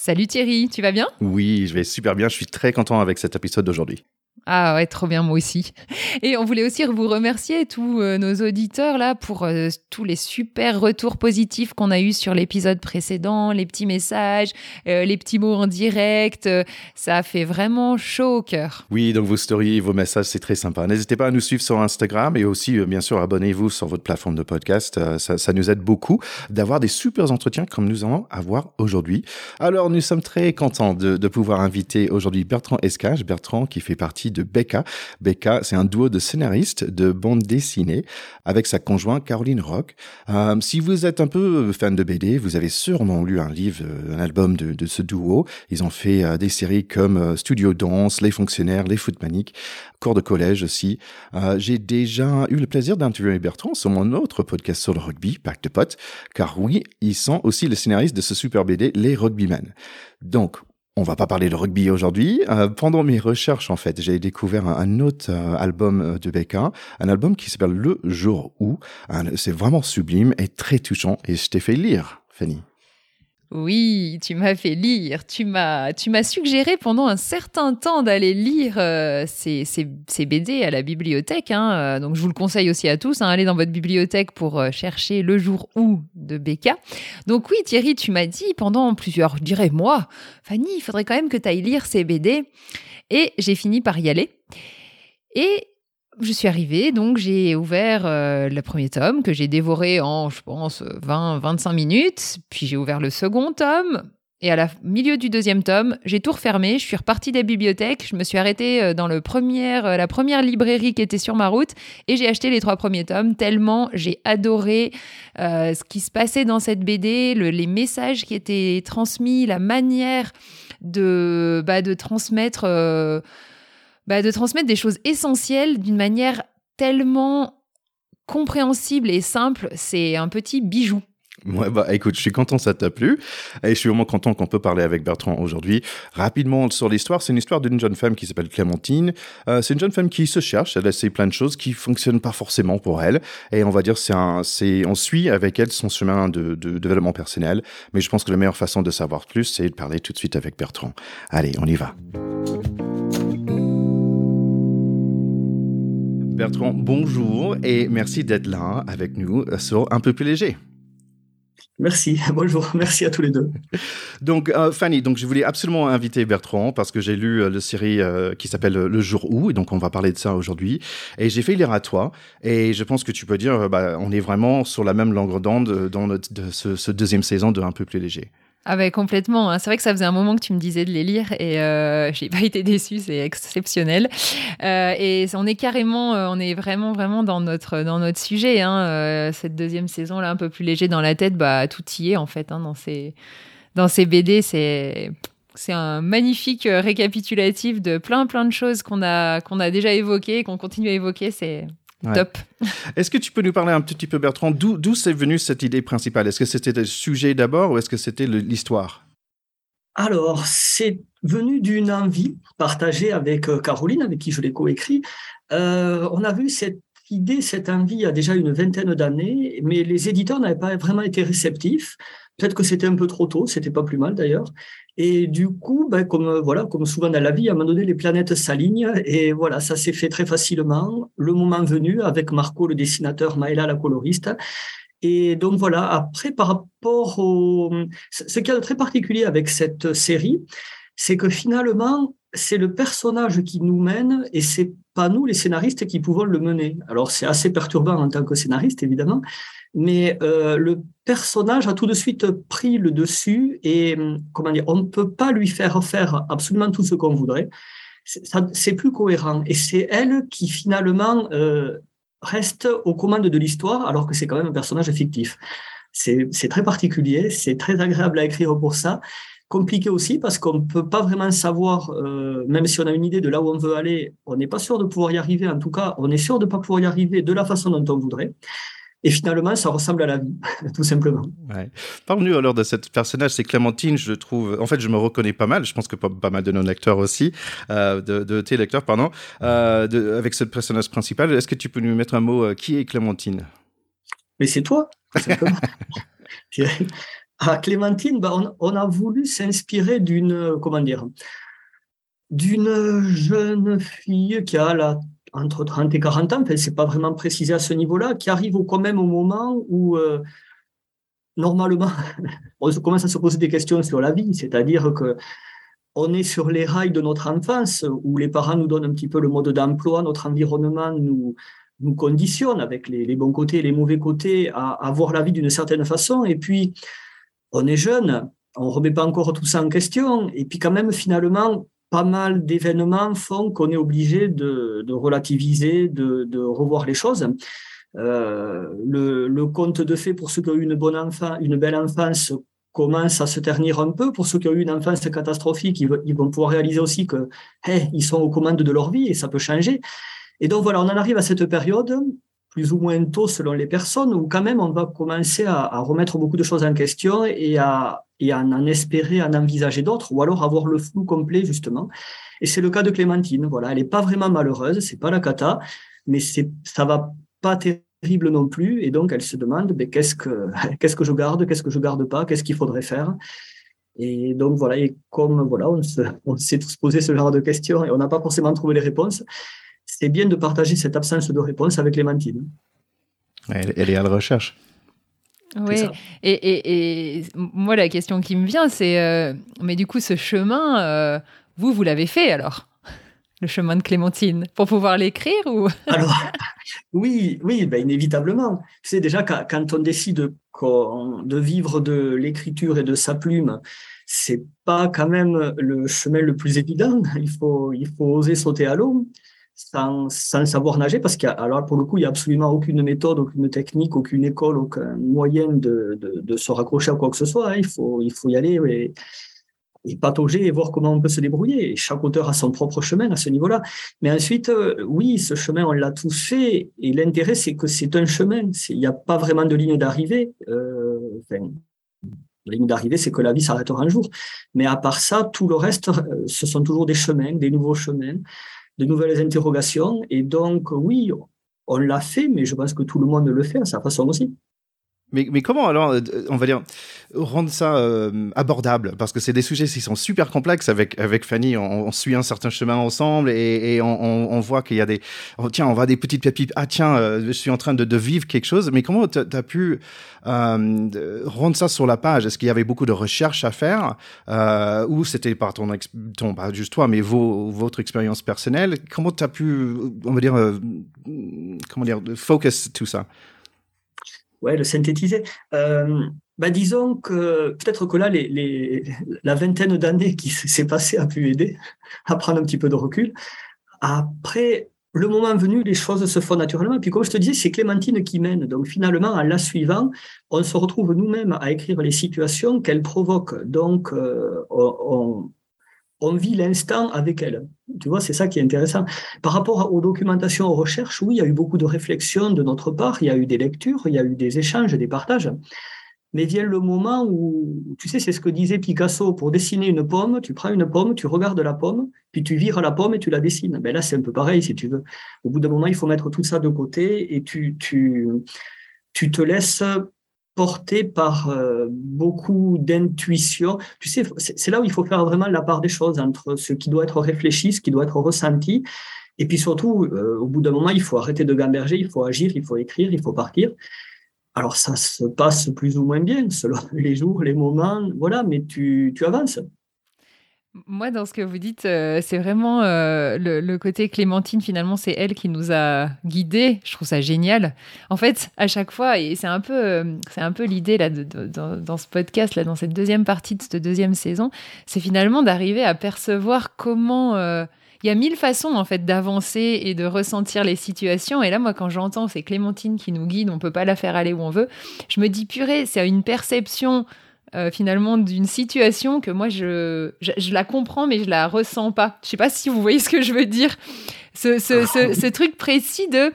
Salut Thierry, tu vas bien? Oui, je vais super bien. Je suis très content avec cet épisode d'aujourd'hui. Ah ouais, trop bien, moi aussi. Et on voulait aussi vous remercier, tous euh, nos auditeurs, là, pour euh, tous les super retours positifs qu'on a eus sur l'épisode précédent, les petits messages, euh, les petits mots en direct. ça a fait vraiment chaud au cœur. Oui, donc vos stories, vos messages, c'est très sympa. N'hésitez pas à nous suivre sur Instagram et aussi, bien sûr, abonnez-vous sur votre plateforme de podcast. Ça, nous aide beaucoup d'avoir des super entretiens comme nous allons avoir aujourd'hui. Alors, nous sommes très contents de, de pouvoir inviter aujourd'hui Bertrand Escage. Bertrand qui fait partie de Becca. Becca, c'est un duo de scénaristes de bande dessinée avec sa conjointe Caroline Rock. Euh, si vous êtes un peu fan de BD, vous avez sûrement lu un livre, euh, un album de, ce duo. Ils ont fait euh, des séries comme Studio Danse, Les Fonctionnaires, Les Footmaniques, Cours de collège aussi. J'ai déjà eu le plaisir d'interviewer Bertrand sur mon autre podcast sur le rugby, Pack de potes, car oui, ils sont aussi les scénaristes de ce super BD, Les Rugbymen. Donc, on va pas parler de rugby aujourd'hui. Euh, pendant mes recherches, en fait, j'ai découvert un, autre euh, album euh, de Becca, un album qui s'appelle Le jour où. C'est vraiment sublime et très touchant. Et je t'ai fait lire, Fanny. Oui, tu m'as fait lire. Tu m'as, tu m'as suggéré pendant un certain temps d'aller lire euh, ces, ces, BD à la bibliothèque. Hein, euh, donc, je vous le conseille aussi à tous. Hein, allez dans votre bibliothèque pour euh, chercher Le jour où de Becca. Donc, oui, Thierry, tu m'as dit pendant plusieurs, je dirais mois, Fanny, il faudrait quand même que tu ailles lire ces BD. Et j'ai fini par y aller. Et je suis arrivée, donc j'ai ouvert euh, le premier tome que j'ai dévoré en, je pense, 20-25 minutes. Puis j'ai ouvert le second tome. Et à la milieu du deuxième tome, j'ai tout refermé. Je suis repartie de la bibliothèque. Je me suis arrêtée euh, dans le euh, la première librairie qui était sur ma route et j'ai acheté les trois premiers tomes. Tellement j'ai adoré ce qui se passait dans cette BD, les messages qui étaient transmis, la manière de, bah, de transmettre bah, de transmettre des choses essentielles d'une manière tellement compréhensible et simple. C'est un petit bijou. Ouais, bah écoute, je suis content ça t'a plu et je suis vraiment content qu'on peut parler avec Bertrand aujourd'hui. Rapidement sur l'histoire, c'est une histoire d'une jeune femme qui s'appelle Clémentine. Euh, c'est une jeune femme qui se cherche, elle essaie plein de choses qui fonctionnent pas forcément pour elle et on va dire c'est on suit avec elle son chemin de, développement personnel. Mais je pense que la meilleure façon de savoir plus, c'est de parler tout de suite avec Bertrand. Allez, on y va. Bertrand, bonjour et merci d'être là avec nous sur Un peu plus léger. Merci, bonjour, merci à tous les deux. Donc, euh, Fanny, donc je voulais absolument inviter Bertrand parce que j'ai lu euh, la série euh, qui s'appelle Le jour où, et donc on va parler de ça aujourd'hui. Et j'ai fait lire à toi, et je pense que tu peux dire, bah, on est vraiment sur la même longueur d'onde dans ce, ce, deuxième saison de Un peu plus léger. Ah ben complètement. Hein. C'est vrai que ça faisait un moment que tu me disais de les lire et euh, j'ai pas été déçue, c'est exceptionnel. Euh, et on est carrément, euh, on est vraiment vraiment dans notre dans notre sujet. Hein. Euh, cette deuxième saison là, un peu plus léger dans la tête, bah tout y est en fait hein, dans ces dans ces BD. C'est c'est un magnifique récapitulatif de plein plein de choses qu'on a qu'on a déjà évoquées, qu'on continue à évoquer. C'est Top. Est-ce que tu peux nous parler un petit peu, Bertrand, d'où c'est venu cette idée principale? Est-ce que c'était le sujet d'abord ou est-ce que c'était l'histoire? Alors, c'est venu d'une envie partagée avec euh, Caroline, avec qui je l'ai coécrit. Euh, on a vu cette idée, cette envie il y a déjà une vingtaine d'années, mais les éditeurs n'avaient pas vraiment été réceptifs. Peut-être que c'était un peu trop tôt, c'était pas plus mal d'ailleurs. Et du coup, ben, comme voilà, comme souvent dans la vie, à un moment donné, les planètes s'alignent et voilà, ça s'est fait très facilement. Le moment venu, avec Marco, le dessinateur, Maëla, la coloriste. Et donc voilà. Après, par rapport au, ce qui est très particulier avec cette série, c'est que finalement, c'est le personnage qui nous mène et c'est pas nous les scénaristes qui pouvons le mener. Alors c'est assez perturbant en tant que scénariste évidemment, mais euh, le personnage a tout de suite pris le dessus et comment dire, on ne peut pas lui faire faire absolument tout ce qu'on voudrait. C'est plus cohérent et c'est elle qui finalement euh, reste aux commandes de l'histoire alors que c'est quand même un personnage fictif. C'est très particulier, c'est très agréable à écrire pour ça compliqué aussi parce qu'on ne peut pas vraiment savoir, euh, même si on a une idée de là où on veut aller, on n'est pas sûr de pouvoir y arriver. En tout cas, on est sûr de ne pas pouvoir y arriver de la façon dont on voudrait. Et finalement, ça ressemble à la vie, tout simplement. Ouais. Parle-nous alors de cette personnage, c'est Clémentine, je trouve. En fait, je me reconnais pas mal, je pense que pas, pas mal de nos lecteurs aussi, euh, de, de, tes lecteurs, pardon, euh, de, avec ce personnage principal. Est-ce que tu peux nous mettre un mot euh, Qui est Clémentine? Mais c'est toi, simplement. à Clémentine, bah, on, a voulu s'inspirer d'une, comment d'une jeune fille qui a entre 30 et 40 ans, enfin, c'est pas vraiment précisé à ce niveau-là, qui arrive quand même au moment où, euh, normalement, on commence à se poser des questions sur la vie, c'est-à-dire que on est sur les rails de notre enfance, où les parents nous donnent un petit peu le mode d'emploi, notre environnement nous, conditionne avec les, les, bons côtés et les mauvais côtés à, à voir la vie d'une certaine façon, et puis on est jeune, on remet pas encore tout ça en question, et puis quand même finalement, pas mal d'événements font qu'on est obligé de, relativiser, de, revoir les choses. Euh, le, conte de fait pour ceux qui ont eu une bonne enfance, une belle enfance commence à se ternir un peu. Pour ceux qui ont eu une enfance catastrophique, ils, ils vont pouvoir réaliser aussi que hey, ils sont aux commandes de leur vie et ça peut changer. Et donc voilà, on en arrive à cette période plus ou moins tôt selon les personnes, où quand même on va commencer à, remettre beaucoup de choses en question et à, en espérer, à en envisager d'autres, ou alors avoir le flou complet justement. Et c'est le cas de Clémentine. Voilà, elle n'est pas vraiment malheureuse, c'est pas la cata, mais c'est ça va pas terrible non plus, et donc elle se demande mais qu'est-ce que qu'est-ce que je garde, qu'est-ce que je garde pas, qu'est-ce qu'il faudrait faire? Et donc voilà, et comme voilà, on s'est tous posé ce genre de questions et on n'a pas forcément trouvé les réponses c'est bien de partager cette absence de réponse avec Clémentine. Elle, elle est à la recherche. Oui, et, et, et, moi la question qui me vient, c'est, euh, mais du coup ce chemin, euh, vous, vous l'avez fait alors? Le chemin de Clémentine pour pouvoir l'écrire ou? Alors oui, oui, ben, inévitablement. C'est déjà quand on décide de vivre de l'écriture et de sa plume, c'est pas quand même le chemin le plus évident. Il faut, il faut oser sauter à l'eau sans, savoir nager, parce qu'alors pour le coup, il n'y a absolument aucune méthode, aucune technique, aucune école, aucun moyen de, de, se raccrocher à quoi que ce soit. Hein. Il, faut, il faut y aller et, et patauger et voir comment on peut se débrouiller. Chaque auteur a son propre chemin à ce niveau-là. Mais ensuite, euh, oui, ce chemin, on l'a tous fait. Et l'intérêt, c'est que c'est un chemin. Il n'y a pas vraiment de ligne d'arrivée. Euh, la ligne d'arrivée, c'est que la vie s'arrêtera un jour. Mais à part ça, tout le reste, euh, ce sont toujours des chemins, des nouveaux chemins de nouvelles interrogations. Et donc, oui, on l'a fait, mais je pense que tout le monde le fait à sa façon aussi. Mais, mais, comment alors, euh, on va dire, rendre ça euh, abordable? Parce que c'est des sujets qui sont super complexes. Avec, avec Fanny, on, on suit un certain chemin ensemble et, et on, on, voit qu'il y a des... Oh, tiens, on voit des petites pépites. Ah tiens, euh, je suis en train de, de, vivre quelque chose. Mais comment tu as pu euh, rendre ça sur la page? Est-ce qu'il y avait beaucoup de recherches à faire euh, Ou c'était par ton, ton... Pas juste toi, mais vos, votre expérience personnelle? Comment tu as pu, on va dire, comment dire, focus tout ça? Ouais, le synthétiser. Euh, bah, disons que peut-être que là, les, la vingtaine d'années qui s'est passée a pu aider à prendre un petit peu de recul. Après, le moment venu, les choses se font naturellement. Et puis, comme je te disais, c'est Clémentine qui mène. Donc, finalement, en la suivant, on se retrouve nous-mêmes à écrire les situations qu'elle provoque. Donc, euh, on, on vit l'instant avec elle. Tu vois, c'est ça qui est intéressant. Par rapport aux documentations, aux recherches, oui, il y a eu beaucoup de réflexions de notre part, il y a eu des lectures, il y a eu des échanges, des partages. Mais vient le moment où, tu sais, c'est ce que disait Picasso, pour dessiner une pomme, tu prends une pomme, tu regardes la pomme, puis tu vires la pomme et tu la dessines. Ben là, c'est un peu pareil, si tu veux. Au bout d'un moment, il faut mettre tout ça de côté et tu, tu, tu te laisses porté par euh, beaucoup d'intuition. Tu sais, c'est là où il faut faire vraiment la part des choses entre ce qui doit être réfléchi, ce qui doit être ressenti. Et puis surtout, euh, au bout d'un moment, il faut arrêter de gamberger, il faut agir, il faut écrire, il faut partir. Alors ça se passe plus ou moins bien selon les jours, les moments, voilà, mais tu, tu avances. Moi, dans ce que vous dites, euh, c'est vraiment euh, le, côté Clémentine, finalement, c'est elle qui nous a guidés. Je trouve ça génial. En fait, à chaque fois, et c'est un peu, euh, peu l'idée dans, dans, ce podcast, là, dans cette deuxième partie de cette deuxième saison, c'est finalement d'arriver à percevoir comment. Il y a mille façons en fait d'avancer et de ressentir les situations. Et là, moi, quand j'entends c'est Clémentine qui nous guide, on peut pas la faire aller où on veut. Je me dis purée, c'est une perception euh, finalement d'une situation que moi je, je, la comprends mais je la ressens pas. Je sais pas si vous voyez ce que je veux dire. Ce, ce, ce, ce truc précis de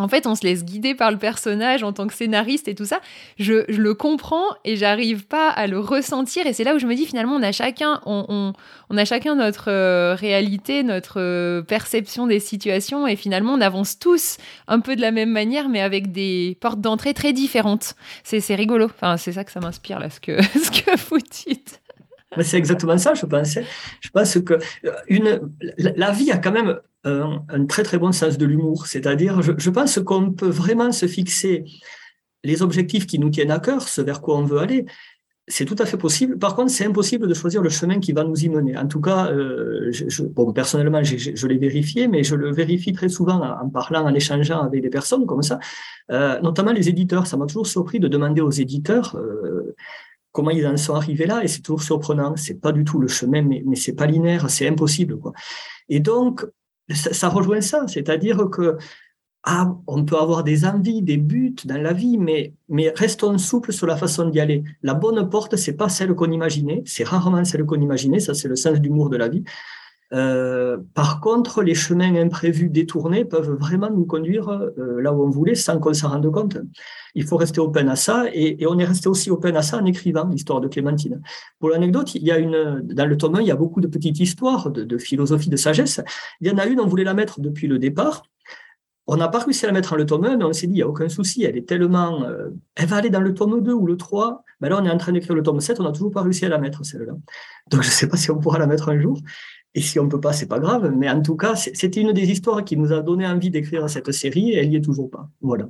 en fait, on se laisse guider par le personnage en tant que scénariste et tout ça. Je, le comprends et j'arrive pas à le ressentir. Et c'est là où je me dis finalement, on a chacun, on, a chacun notre euh, réalité, notre euh, perception des situations. Et finalement, on avance tous un peu de la même manière, mais avec des portes d'entrée très différentes. C'est, rigolo. Enfin, c'est ça que ça m'inspire là, ce que, ce que vous dites. C'est exactement ça, je pense. Je pense que euh, la vie a quand même un, très très bon sens de l'humour. C'est-à-dire, je, pense qu'on peut vraiment se fixer les objectifs qui nous tiennent à cœur, ce vers quoi on veut aller. C'est tout à fait possible. Par contre, c'est impossible de choisir le chemin qui va nous y mener. En tout cas, euh, bon, personnellement, je, l'ai vérifié, mais je le vérifie très souvent en, parlant, en échangeant avec des personnes comme ça, euh, notamment les éditeurs. Ça m'a toujours surpris de demander aux éditeurs euh, comment ils en sont arrivés là, et c'est toujours surprenant. C'est pas du tout le chemin, mais, mais c'est pas linéaire, c'est impossible. Quoi. Et donc, ça, rejoint ça, c'est-à-dire que ah, on peut avoir des envies, des buts dans la vie, mais, restons souples sur la façon d'y aller. La bonne porte, c'est pas celle qu'on imaginait, c'est rarement celle qu'on imaginait, ça c'est le sens d'humour de la vie. Euh, par contre, les chemins imprévus détournés peuvent vraiment nous conduire euh, là où on voulait sans qu'on s'en rende compte. Il faut rester open à ça et, on est resté aussi open à ça en écrivant l'histoire de Clémentine. Pour l'anecdote, il y a une, dans le tome 1, il y a beaucoup de petites histoires de, philosophie, de sagesse. Il y en a une, on voulait la mettre depuis le départ. On n'a pas réussi à la mettre dans le tome 1, mais on s'est dit, il n'y a aucun souci, elle est tellement. Euh, elle va aller dans le tome 2 ou le 3. Ben là, on est en train d'écrire le tome 7, on n'a toujours pas réussi à la mettre, celle-là. Donc, je ne sais pas si on pourra la mettre un jour. Et si on peut pas, c'est pas grave. Mais en tout cas, c'était une des histoires qui nous a donné envie d'écrire cette série et elle y est toujours pas. Voilà.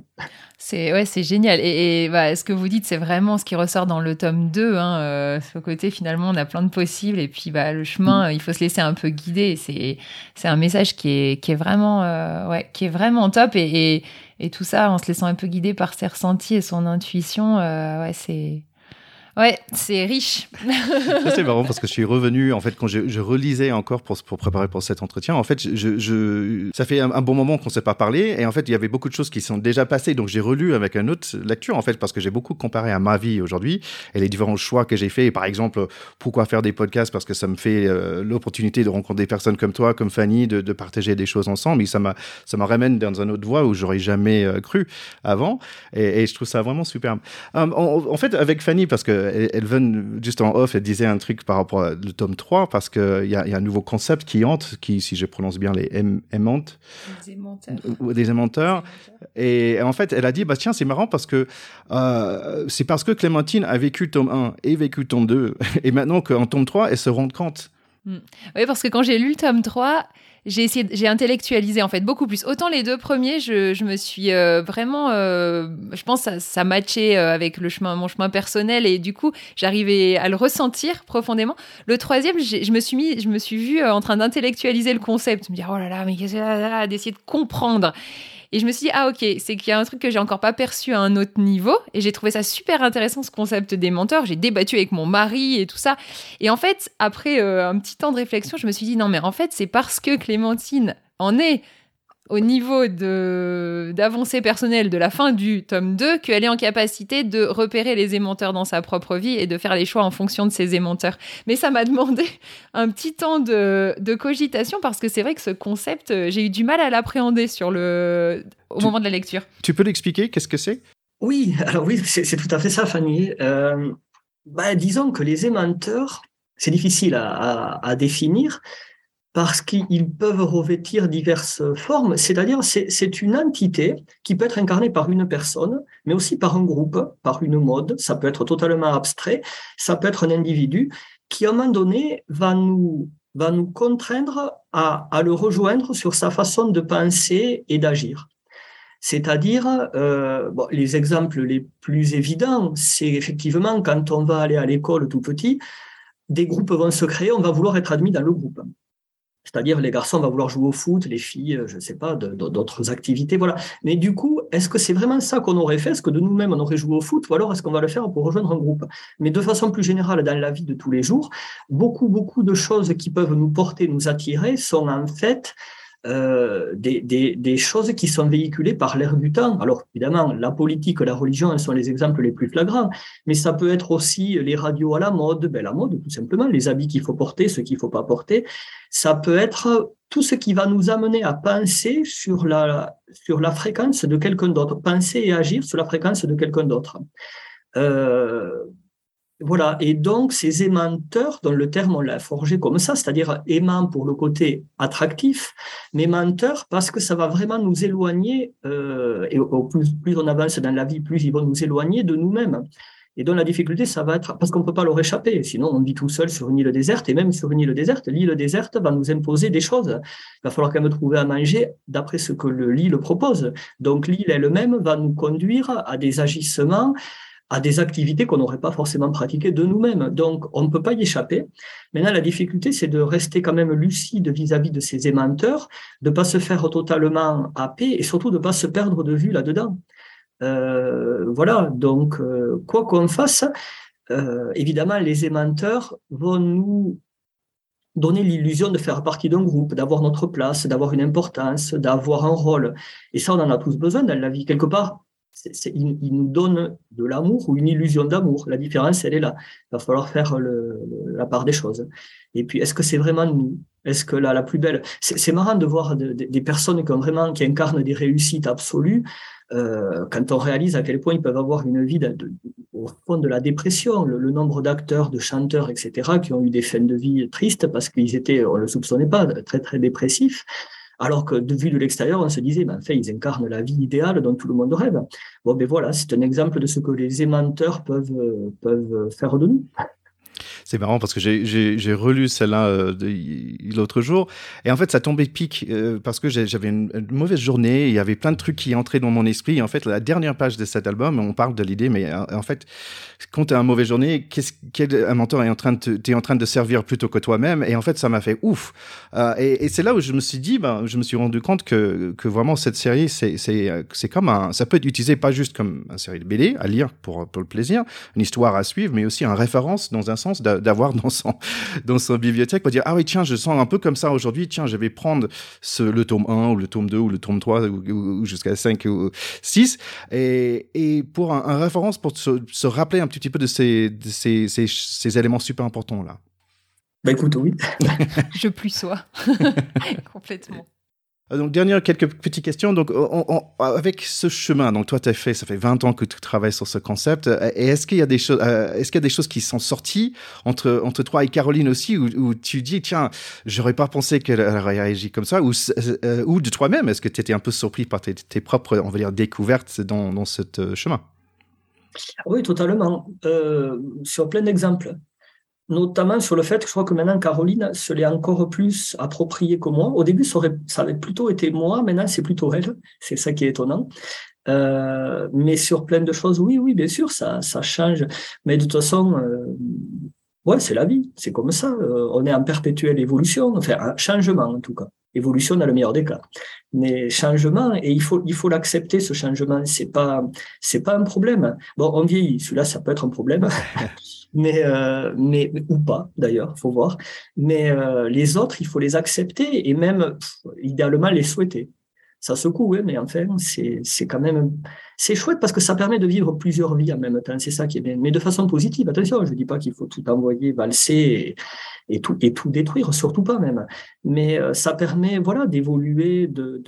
C'est ouais, c'est génial. Et, bah, ce que vous dites, c'est vraiment ce qui ressort dans le tome 2. Hein, euh, ce côté, finalement, on a plein de possibles. Et puis, bah, le chemin, mm. il faut se laisser un peu guider. C'est, c'est un message qui est, qui est vraiment, euh, ouais, qui est vraiment top. Et, et, et, tout ça, en se laissant un peu guider par ses ressentis et son intuition, euh, ouais, c'est, Ouais, c'est riche. c'est marrant parce que je suis revenu, en fait, quand je, relisais encore pour, pour, préparer pour cet entretien, en fait, je, ça fait un, bon moment qu'on ne s'est pas parlé et en fait, il y avait beaucoup de choses qui sont déjà passées. Donc, j'ai relu avec une autre lecture, en fait, parce que j'ai beaucoup comparé à ma vie aujourd'hui et les différents choix que j'ai faits. Par exemple, pourquoi faire des podcasts? Parce que ça me fait euh, l'opportunité de rencontrer des personnes comme toi, comme Fanny, de, partager des choses ensemble. Et ça ça m'a ramène dans une autre voie où j'aurais jamais euh, cru avant. Et, je trouve ça vraiment superbe. Euh, en, fait, avec Fanny, parce que elle, elle juste en off, elle disait un truc par rapport au tome 3, parce qu'il y, a, y a un nouveau concept qui hante, qui, si je prononce bien, les aimantes. Des aimanteurs. Des aimanteurs. Et en fait, elle a dit, bah tiens, c'est marrant parce que euh, c'est parce que Clémentine a vécu tome 1 et vécu tome 2, et maintenant qu'en tome 3, elle se rend compte. Hmm. Oui, parce que quand j'ai lu le tome 3, j'ai essayé, j'ai intellectualisé en fait beaucoup plus. Autant les deux premiers, je, me suis euh, vraiment, euh, je pense ça, ça matchait euh, avec le chemin, mon chemin personnel et du coup j'arrivais à le ressentir profondément. Le troisième, je me suis mis, je me suis vue en train d'intellectualiser le concept, me dire oh là là, mais qu'est-ce que d'essayer de comprendre. Et je me suis dit, ah ok, c'est qu'il y a un truc que j'ai encore pas perçu à un autre niveau. Et j'ai trouvé ça super intéressant, ce concept des menteurs. J'ai débattu avec mon mari et tout ça. Et en fait, après euh, un petit temps de réflexion, je me suis dit, non, mais en fait, c'est parce que Clémentine en est au niveau de d'avancée personnelle de la fin du tome 2 qu'elle est en capacité de repérer les aimanteurs dans sa propre vie et de faire les choix en fonction de ces aimanteurs. Mais ça m'a demandé un petit temps de, de cogitation parce que c'est vrai que ce concept, euh, j'ai eu du mal à l'appréhender sur le au moment de la lecture. Tu peux l'expliquer? Qu'est-ce que c'est? Oui, alors oui, c'est tout à fait ça, Fanny. Euh, bah, disons que les aimanteurs, c'est difficile à, à, à définir, parce qu'ils peuvent revêtir diverses formes, c'est-à-dire c'est une entité qui peut être incarnée par une personne, mais aussi par un groupe, par une mode, ça peut être totalement abstrait, ça peut être un individu qui à un moment donné va nous, va nous contraindre à, à le rejoindre sur sa façon de penser et d'agir. C'est-à-dire, euh, les exemples les plus évidents, c'est effectivement quand on va aller à l'école tout petit, des groupes vont se créer, on va vouloir être admis dans le groupe. C'est-à-dire, les garçons vont vouloir jouer au foot, les filles, euh, je ne sais pas, d'autres activités, voilà. Mais du coup, est-ce que c'est vraiment ça qu'on aurait fait? Est-ce que de nous-mêmes, on aurait joué au foot? Ou alors, est-ce qu'on va le faire pour rejoindre un groupe? Mais de façon plus générale, dans la vie de tous les jours, beaucoup, beaucoup de choses qui peuvent nous porter, nous attirer, sont en fait euh, des, choses qui sont véhiculées par l'air du temps. Alors évidemment, la politique, la religion, elles sont les exemples les plus flagrants, mais ça peut être aussi les radios à la mode, ben, la mode tout simplement, les habits qu'il faut porter, ceux qu'il faut pas porter. Ça peut être tout ce qui va nous amener à penser sur la, sur la fréquence de quelqu'un d'autre, penser et agir sur la fréquence de quelqu'un d'autre. Euh, voilà, et donc ces aimanteurs, dont le terme on l'a forgé comme ça, c'est-à-dire aimant pour le côté attractif, mais menteur parce que ça va vraiment nous éloigner, euh, et au plus, plus on avance dans la vie, plus ils vont nous éloigner de nous-mêmes. Et donc la difficulté, ça va être parce qu'on ne peut pas leur échapper. Sinon, on vit tout seul sur une île déserte. Et même sur une île déserte, l'île déserte va nous imposer des choses. Il va falloir quand même trouver à manger d'après ce que l'île propose. Donc l'île elle-même va nous conduire à des agissements à des activités qu'on n'aurait pas forcément pratiquées de nous-mêmes. Donc, on ne peut pas y échapper. Maintenant, la difficulté, c'est de rester quand même lucide vis-à-vis de ces aimanteurs, de ne pas se faire totalement happer et surtout de ne pas se perdre de vue là-dedans. Euh, voilà, donc, euh, quoi qu'on fasse, euh, évidemment, les aimanteurs vont nous donner l'illusion de faire partie d'un groupe, d'avoir notre place, d'avoir une importance, d'avoir un rôle. Et ça, on en a tous besoin dans la vie. Quelque part, il, nous donne de l'amour ou une illusion d'amour. La différence, elle est là. Il va falloir faire la part des choses. Et puis, est-ce que c'est vraiment nous? Est-ce que la, plus belle? C'est marrant de voir des personnes qui vraiment qui incarnent des réussites absolues. Euh, quand on réalise à quel point ils peuvent avoir une vie au fond de la dépression, le, nombre d'acteurs, de chanteurs, etc., qui ont eu des fins de vie tristes parce qu'ils étaient, on ne le soupçonnait pas, très très dépressifs. Alors que de vue de l'extérieur, on se disait, ben, en fait, ils incarnent la vie idéale dont tout le monde rêve. Bon, ben voilà, c'est un exemple de ce que les aimanteurs peuvent, peuvent faire de nous. C'est marrant parce que j'ai relu celle-là euh, l'autre jour et en fait ça tombait pique euh, parce que j'avais une, mauvaise journée. Il y avait plein de trucs qui entraient dans mon esprit. Et en fait, la dernière page de cet album, on parle de l'idée, mais euh, en fait, quand tu as une mauvaise journée, qu'est-ce quel mentor est en train de es en train de servir plutôt que toi-même? Et en fait, ça m'a fait ouf. et, et c'est là où je me suis dit, ben, je me suis rendu compte que, que vraiment cette série, c'est comme un, ça peut être utilisé pas juste comme une série de BD à lire pour pour le plaisir, une histoire à suivre, mais aussi une référence dans un sens d'avoir dans son, dans son bibliothèque pour dire Ah oui, tiens, je sens un peu comme ça aujourd'hui, tiens, je vais prendre ce, le tome 1 ou le tome 2 ou le tome 3 ou, jusqu'à 5 ou 6 et, et pour un, référence pour se, rappeler un petit peu de ces, de ces, ces, ces éléments super importants là. Bah écoute, oui. je plus sois complètement. Euh, donc, dernière quelques petites questions. Donc, avec ce chemin, donc toi, as fait, ça fait 20 ans que tu travailles sur ce concept. Euh, et est-ce qu'il y a des choses, euh, est-ce qu'il y a des choses qui sont sorties entre, entre toi et Caroline aussi, où, tu dis, tiens, j'aurais pas pensé qu'elle aurait réagi comme ça, ou, ou de toi-même, est-ce que tu étais un peu surpris par tes, propres, on va dire, découvertes dans, dans ce chemin? Oui, totalement. sur plein d'exemples notamment sur le fait que je crois que maintenant Caroline se l'est encore plus approprié que moi. Au début, ça, aurait, ça avait plutôt été moi, maintenant c'est plutôt elle. C'est ça qui est étonnant. Euh, mais sur plein de choses, oui, oui, bien sûr, ça, ça change. Mais de toute façon, euh, ouais, c'est la vie, c'est comme ça. Euh, on est en perpétuelle évolution, enfin, un changement en tout cas. Évolution dans le meilleur des cas. Mais changement, et il faut, il faut l'accepter, ce changement. C'est pas, c'est pas un problème. Bon, on vieillit. Celui-là, ça peut être un problème. mais, euh, mais ou pas d'ailleurs, faut voir. Mais euh, les autres, il faut les accepter et même idéalement les souhaiter. Ça secoue, hein, mais enfin, c'est quand même c'est chouette parce que ça permet de vivre plusieurs vies en même temps. C'est ça qui est bien, mais de façon positive. Attention, je dis pas qu'il faut tout envoyer, valser et, tout et tout détruire, surtout pas même. Mais euh, ça permet voilà d'évoluer, de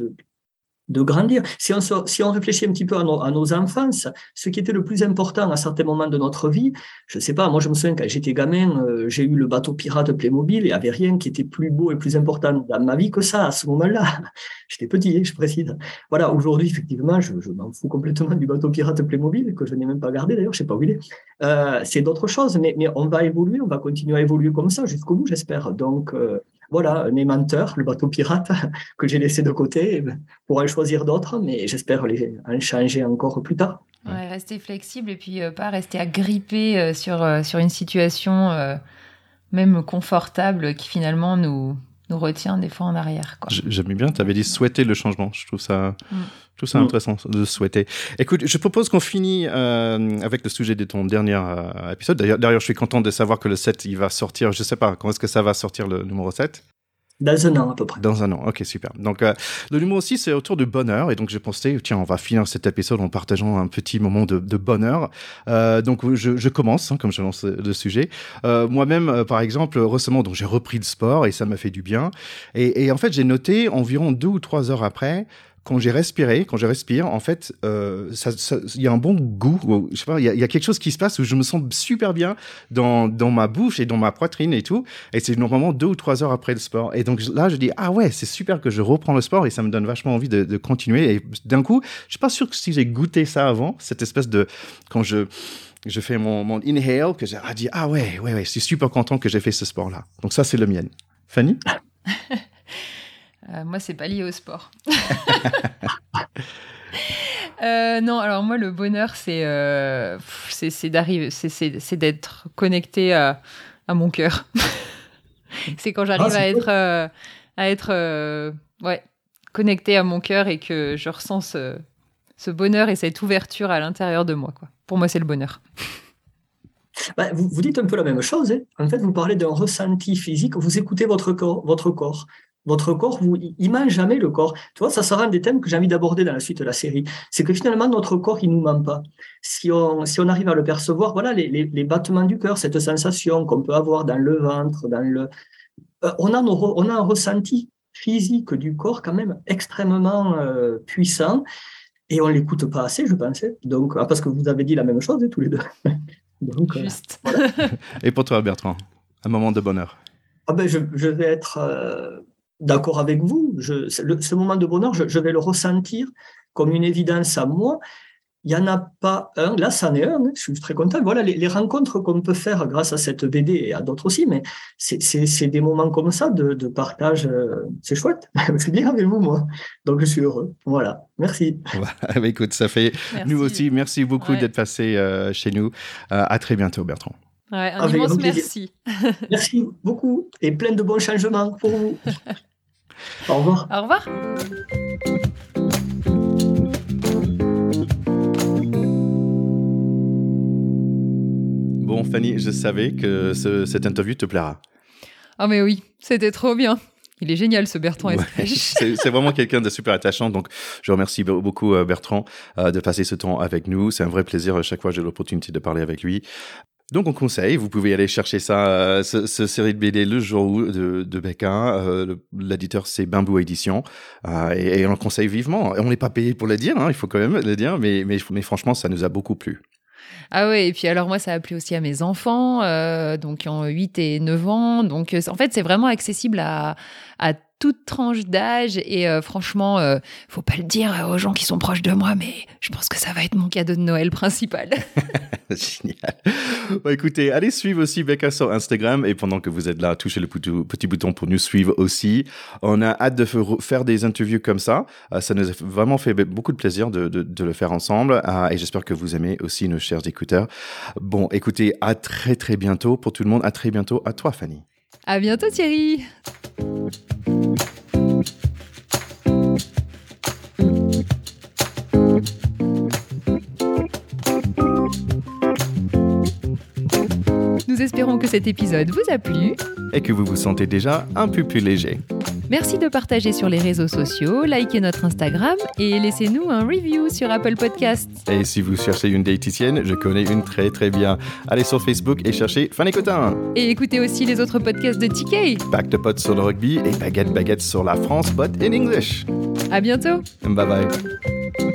de grandir. Si on, si on réfléchit un petit peu à nos, à nos, enfances, ce qui était le plus important à certains moments de notre vie, je ne sais pas, moi je me souviens quand j'étais gamin, euh, j'ai eu le bateau pirate Playmobil, il n'y avait rien qui était plus beau et plus important dans ma vie que ça à ce moment-là. j'étais petit, je précise. Voilà, aujourd'hui, effectivement, je, je m'en fous complètement du bateau pirate Playmobil, que je n'ai même pas gardé d'ailleurs, je ne sais pas où il est. Euh, c'est d'autres choses, mais, mais on va évoluer, on va continuer à évoluer comme ça jusqu'au bout, j'espère. Donc, euh, voilà, un aimanteur, le bateau pirate, que j'ai laissé de côté, pour en choisir d'autres, mais j'espère les en changer encore plus tard. rester flexible et puis euh, pas rester agrippé euh, sur, euh, sur une situation même confortable qui finalement nous, nous retient des fois en arrière. J'aime bien, tu avais dit souhaiter le changement. Je trouve ça, mm. tout ça mm. intéressant de souhaiter. Écoute, je propose qu'on finisse euh, avec le sujet de ton dernier euh, épisode. D'ailleurs, je suis content de savoir que le 7, il va sortir. Je sais pas, quand est-ce que ça va sortir le numéro 7 Dans un an à peu près. Dans un an, ok, super. Donc, euh, le numéro 6, c'est autour du bonheur. Et donc, j'ai pensé, tiens, on va finir cet épisode en partageant un petit moment de, bonheur. Euh, donc, je, commence, hein, comme je lance le sujet. Euh, Moi-même, par exemple, récemment, j'ai repris le sport et ça m'a fait du bien. Et en fait, j'ai noté environ deux ou trois heures après quand j'ai respiré, quand je respire, en fait, euh, ça, ça- il y a un bon goût. ou, Je sais pas, il y, a, il y a quelque chose qui se passe où je me sens super bien dans, dans ma bouche et dans ma poitrine et tout. Et c'est normalement deux ou trois heures après le sport. Et donc là, je dis ah ouais, c'est super que je reprends le sport et ça me donne vachement envie de, de continuer. Et d'un coup, je suis pas sûr que si j'ai goûté ça avant, cette espèce de quand je je fais mon, mon inhale, que j'ai ah, dit ah ouais, ouais, ouais, je suis super content que j'ai fait ce sport-là. Donc ça, c'est le mien. Fanny? Euh, moi, c'est pas lié au sport. Euh, non, alors moi, le bonheur, c'est euh, c'est d'arriver, c'est- d'être connecté à, à mon cœur. c'est quand j'arrive Ah, à cool. être, à être, ouais, connecté à mon cœur et que je ressens ce, ce bonheur et cette ouverture à l'intérieur de moi. Quoi. Pour moi, c'est le bonheur. Bah, vous, vous dites un peu la même chose. hein. En fait, vous parlez d'un ressenti physique. Vous écoutez votre corps. Votre corps, votre corps vous, il ment jamais le corps. Tu vois, ça sera un des thèmes que j'ai envie d'aborder dans la suite de la série. C'est que finalement, notre corps, il nous ment pas. Si on, si on arrive à le percevoir, voilà, les, les, les battements du cœur, cette sensation qu'on peut avoir dans le ventre, dans le, Euh, on, a nos on a un ressenti physique du corps quand même extrêmement euh, puissant et on l'écoute pas assez, je pensais. Donc, ah, parce que vous avez dit la même chose hein, tous les deux. Donc, euh, Juste. Et pour toi, Bertrand, un moment de bonheur. Ah ben, je, je vais être euh, d'accord avec vous. Je, le- ce moment de bonheur, je, je vais le ressentir comme une évidence à moi. Il n'y en a pas un, là, c'en est un, hein, je suis très content. Voilà, les, les rencontres qu'on peut faire grâce à cette BD et à d'autres aussi, mais c'est, des moments comme ça de, de partage. euh, c'est chouette, c'est bien avec vous, moi. Donc, je suis heureux. Voilà, merci. Bah, Écoute, ça fait Merci. nous aussi. Merci beaucoup Ouais. d'être passé euh, chez nous. Euh, à très bientôt, Bertrand. Ouais, un Avec immense merci. Merci beaucoup et plein de bons changements pour vous. Au revoir. Au revoir. Bon, Fanny, je savais que ce- cette interview te plaira. Ah mais oui, c'était trop bien. Il est génial ce Bertrand Ouais, c'est c'est vraiment quelqu'un de super attachant. Donc, je remercie be- beaucoup euh, Bertrand euh, de passer ce temps avec nous. C'est un vrai plaisir à chaque fois que j'ai l'opportunité de parler avec lui. Donc, on conseille, vous pouvez aller chercher ça, euh, ce, série de BD Le Jour de, de Becca. Euh, L'éditeur, c'est Bamboo Édition. Euh, et, on le conseille vivement. On n'est pas payé pour le dire, hein, il faut quand même le dire. Mais, franchement, ça nous a beaucoup plu. Ah ouais, et puis alors moi, ça a plu aussi à mes enfants, euh, donc qui ont 8 et 9 ans. Donc en fait, c'est vraiment accessible à, à toute tranche d'âge. Et euh, franchement, euh, faut pas le dire aux gens qui sont proches de moi, mais je pense que ça va être mon cadeau de Noël principal. Génial. Bon, écoutez, allez suivre aussi Becca sur Instagram et pendant que vous êtes là, touchez le petit, bouton pour nous suivre aussi. On a hâte de faire- des interviews comme ça. Euh, ça nous a vraiment fait beaucoup de plaisir de, de- de le faire ensemble euh, et j'espère que vous aimez aussi nos chers écouteurs. Bon, écoutez, à très très bientôt pour tout le monde. À très bientôt. À toi, Fanny. à bientôt, Thierry. Espérons que cet épisode vous a plu. Et que vous vous sentez déjà un peu plus léger. Merci de partager sur les réseaux sociaux, likez notre Instagram et laissez-nous un review sur Apple Podcasts. Et si vous cherchez une diététicienne, je connais une très très bien. Allez sur Facebook et cherchez Fanny Cotin. Et écoutez aussi les autres podcasts de TK. Pack de potes sur le rugby et baguette baguette sur la France, but in English. À bientôt. Bye bye.